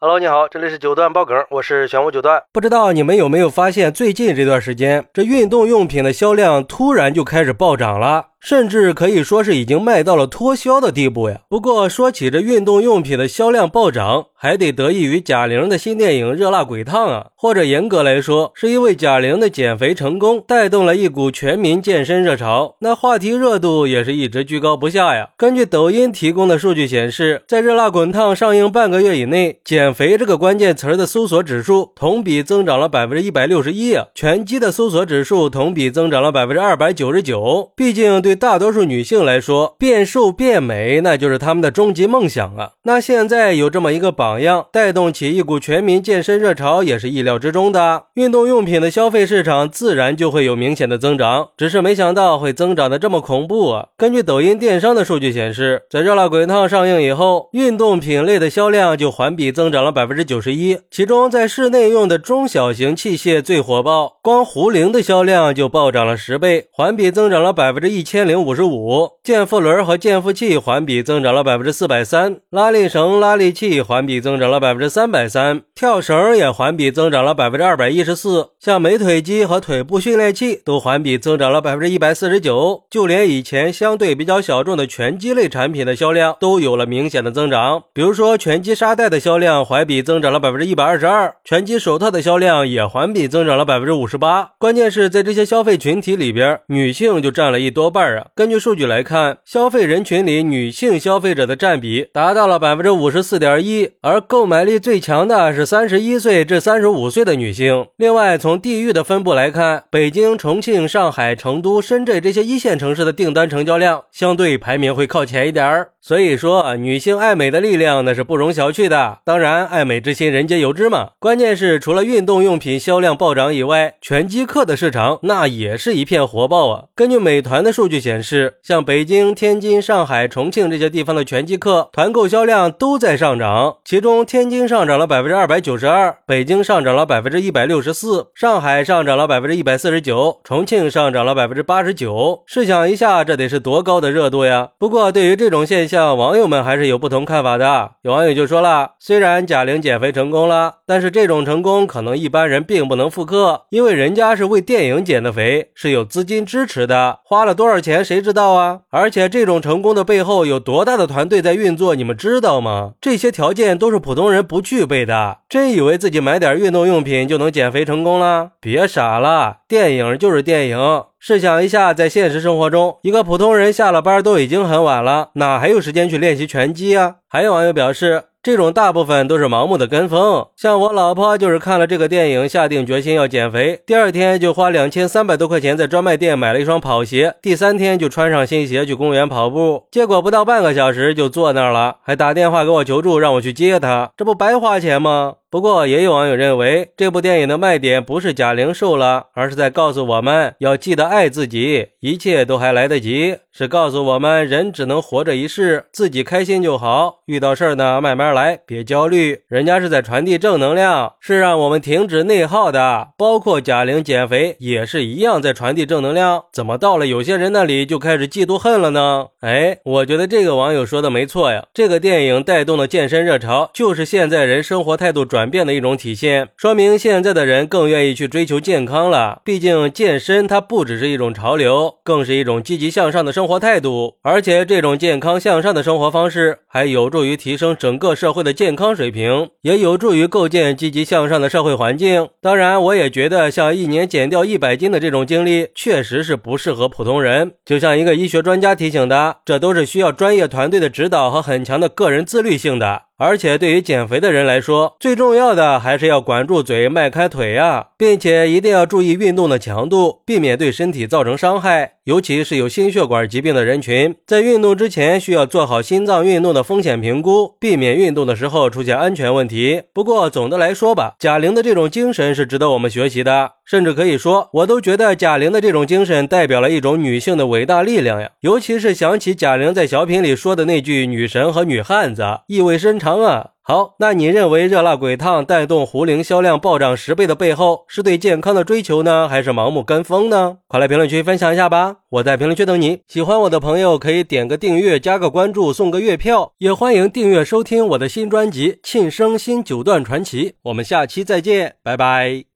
Hello，你好，这里是九段爆梗，我是玄武九段。不知道你们有没有发现，最近这段时间，这运动用品的销量突然就开始暴涨了。甚至可以说是已经卖到了脱销的地步呀。不过说起这运动用品的销量暴涨，还得得益于贾玲的新电影《热辣滚烫》啊，或者严格来说，是因为贾玲的减肥成功带动了一股全民健身热潮，那话题热度也是一直居高不下呀。根据抖音提供的数据显示，在《热辣滚烫》上映半个月以内，减肥这个关键词的搜索指数同比增长了百分之一百六十一啊，拳击的搜索指数同比增长了百分之二百九十九。毕竟对大多数女性来说，变瘦变美那就是她们的终极梦想啊。那现在有这么一个榜榜样，带动起一股全民健身热潮，也是意料之中的。运动用品的消费市场自然就会有明显的增长，只是没想到会增长的这么恐怖啊！根据抖音电商的数据显示，在《热辣滚烫》上映以后，运动品类的销量就环比增长了百分之九十一。其中，在室内用的中小型器械最火爆，光壶铃的销量就暴涨了十倍，环比增长了百分之一千零五。十五，健腹轮和健腹器环比增长了百分之四百三，拉力绳、拉力器环比增长了百分之三百三，跳绳也环比增长了百分之二百一十四，像美腿机和腿部训练器都环比增长了百分之一百四十九，就连以前相对比较小众的拳击类产品的销量都有了明显的增长，比如说拳击沙袋的销量环比增长了百分之一百二十二，拳击手套的销量也环比增长了百分之五十八，关键是在这些消费群体里边，女性就占了一多半啊，根据数据来看，消费人群里女性消费者的占比达到了百分之五十四点一，而购买力最强的是三十一岁至三十五岁的女性。另外，从地域的分布来看，北京、重庆、上海、成都、深圳这些一线城市的订单成交量相对排名会靠前一点儿。所以说，女性爱美的力量那是不容小觑的。当然，爱美之心人皆有之嘛。关键是，除了运动用品销量暴涨以外，拳击课的市场那也是一片火爆啊。根据美团的数据显示，像北京、天津、上海、重庆这些地方的拳击课团购销量都在上涨。中，天津上涨了百分之二百九十二，北京上涨了百分之一百六十四，上海上涨了百分之一百四十九，重庆上涨了百分之八十九。试想一下，这得是多高的热度呀！不过，对于这种现象，网友们还是有不同看法的。有网友就说了，虽然贾玲减肥成功了，但是这种成功可能一般人并不能复刻，因为人家是为电影减的肥，是有资金支持的，花了多少钱谁知道啊？而且这种成功的背后有多大的团队在运作，你们知道吗？这些条件都都是普通人不具备的。真以为自己买点运动用品就能减肥成功了？别傻了，电影就是电影。试想一下，在现实生活中，一个普通人下了班都已经很晚了，哪还有时间去练习拳击啊？还有网友表示。这种大部分都是盲目的跟风，像我老婆就是看了这个电影，下定决心要减肥，第二天就花两千三百多块钱在专卖店买了一双跑鞋，第三天就穿上新鞋去公园跑步，结果不到半个小时就坐那儿了，还打电话给我求助，让我去接她，这不白花钱吗？不过也有网友认为，这部电影的卖点不是贾玲瘦了，而是在告诉我们要记得爱自己，一切都还来得及，是告诉我们人只能活着一世，自己开心就好，遇到事儿呢慢慢来。别焦虑，人家是在传递正能量，是让我们停止内耗的。包括贾玲减肥也是一样，在传递正能量。怎么到了有些人那里就开始嫉妒恨了呢？哎，我觉得这个网友说的没错呀。这个电影带动的健身热潮，就是现在人生活态度转转变的一种体现，说明现在的人更愿意去追求健康了。毕竟健身它不只是一种潮流，更是一种积极向上的生活态度。而且这种健康向上的生活方式，还有助于提升整个。社会的健康水平也有助于构建积极向上的社会环境。当然，我也觉得像一年减掉一百斤的这种经历，确实是不适合普通人。就像一个医学专家提醒的，这都是需要专业团队的指导和很强的个人自律性的。而且对于减肥的人来说，最重要的还是要管住嘴，迈开腿啊，并且一定要注意运动的强度，避免对身体造成伤害。尤其是有心血管疾病的人群，在运动之前需要做好心脏运动的风险评估，避免运动的时候出现安全问题。不过总的来说吧，贾玲的这种精神是值得我们学习的。甚至可以说，我都觉得贾玲的这种精神代表了一种女性的伟大力量呀！尤其是想起贾玲在小品里说的那句“女神和女汉子”，意味深长啊！好，那你认为热辣滚烫带动胡铃销量暴涨十倍的背后，是对健康的追求呢，还是盲目跟风呢？快来评论区分享一下吧！我在评论区等你。喜欢我的朋友可以点个订阅、加个关注、送个月票，也欢迎订阅收听我的新专辑《庆生新九段传奇》。我们下期再见，拜拜。